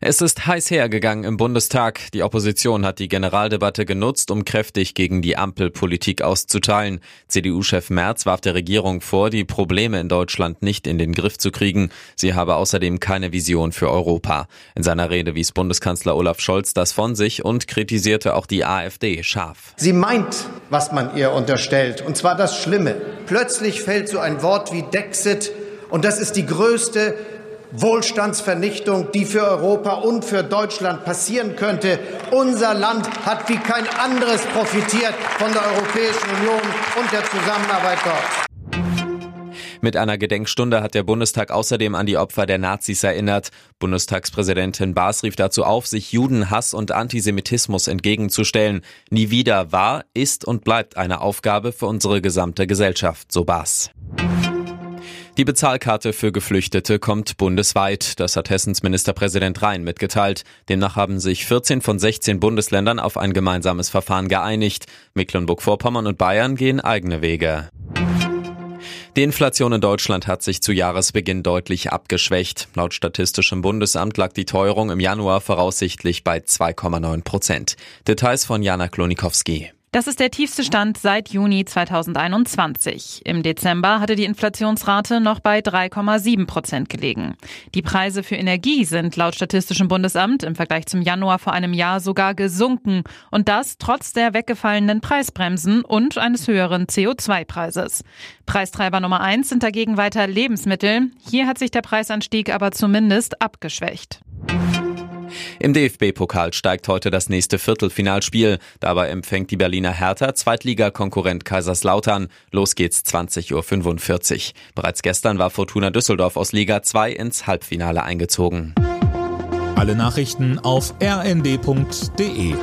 Es ist heiß hergegangen im Bundestag. Die Opposition hat die Generaldebatte genutzt, um kräftig gegen die Ampelpolitik auszuteilen. CDU-Chef Merz warf der Regierung vor, die Probleme in Deutschland nicht in den Griff zu kriegen. Sie habe außerdem keine Vision für Europa. In seiner Rede wies Bundeskanzler Olaf Scholz das von sich und kritisierte auch die AfD scharf. Sie meint, was man ihr unterstellt, und zwar das Schlimme. Plötzlich fällt so ein Wort wie Dexit, und das ist die größte Wohlstandsvernichtung, die für Europa und für Deutschland passieren könnte. Unser Land hat wie kein anderes profitiert von der Europäischen Union und der Zusammenarbeit dort. Mit einer Gedenkstunde hat der Bundestag außerdem an die Opfer der Nazis erinnert. Bundestagspräsidentin Baas rief dazu auf, sich Judenhass und Antisemitismus entgegenzustellen. Nie wieder war, ist und bleibt eine Aufgabe für unsere gesamte Gesellschaft, so Baas. Die Bezahlkarte für Geflüchtete kommt bundesweit. Das hat Hessens Ministerpräsident Rhein mitgeteilt. Demnach haben sich 14 von 16 Bundesländern auf ein gemeinsames Verfahren geeinigt. Mecklenburg-Vorpommern und Bayern gehen eigene Wege. Die Inflation in Deutschland hat sich zu Jahresbeginn deutlich abgeschwächt. Laut Statistischem Bundesamt lag die Teuerung im Januar voraussichtlich bei 2,9 Prozent. Details von Jana Klonikowski. Das ist der tiefste Stand seit Juni 2021. Im Dezember hatte die Inflationsrate noch bei 3,7 Prozent gelegen. Die Preise für Energie sind laut Statistischem Bundesamt im Vergleich zum Januar vor einem Jahr sogar gesunken. Und das trotz der weggefallenen Preisbremsen und eines höheren CO2-Preises. Preistreiber Nummer eins sind dagegen weiter Lebensmittel. Hier hat sich der Preisanstieg aber zumindest abgeschwächt. Im DFB-Pokal steigt heute das nächste Viertelfinalspiel. Dabei empfängt die Berliner Hertha Zweitligakonkurrent Kaiserslautern. Los geht's 20.45 Uhr. Bereits gestern war Fortuna Düsseldorf aus Liga 2 ins Halbfinale eingezogen. Alle Nachrichten auf rnd.de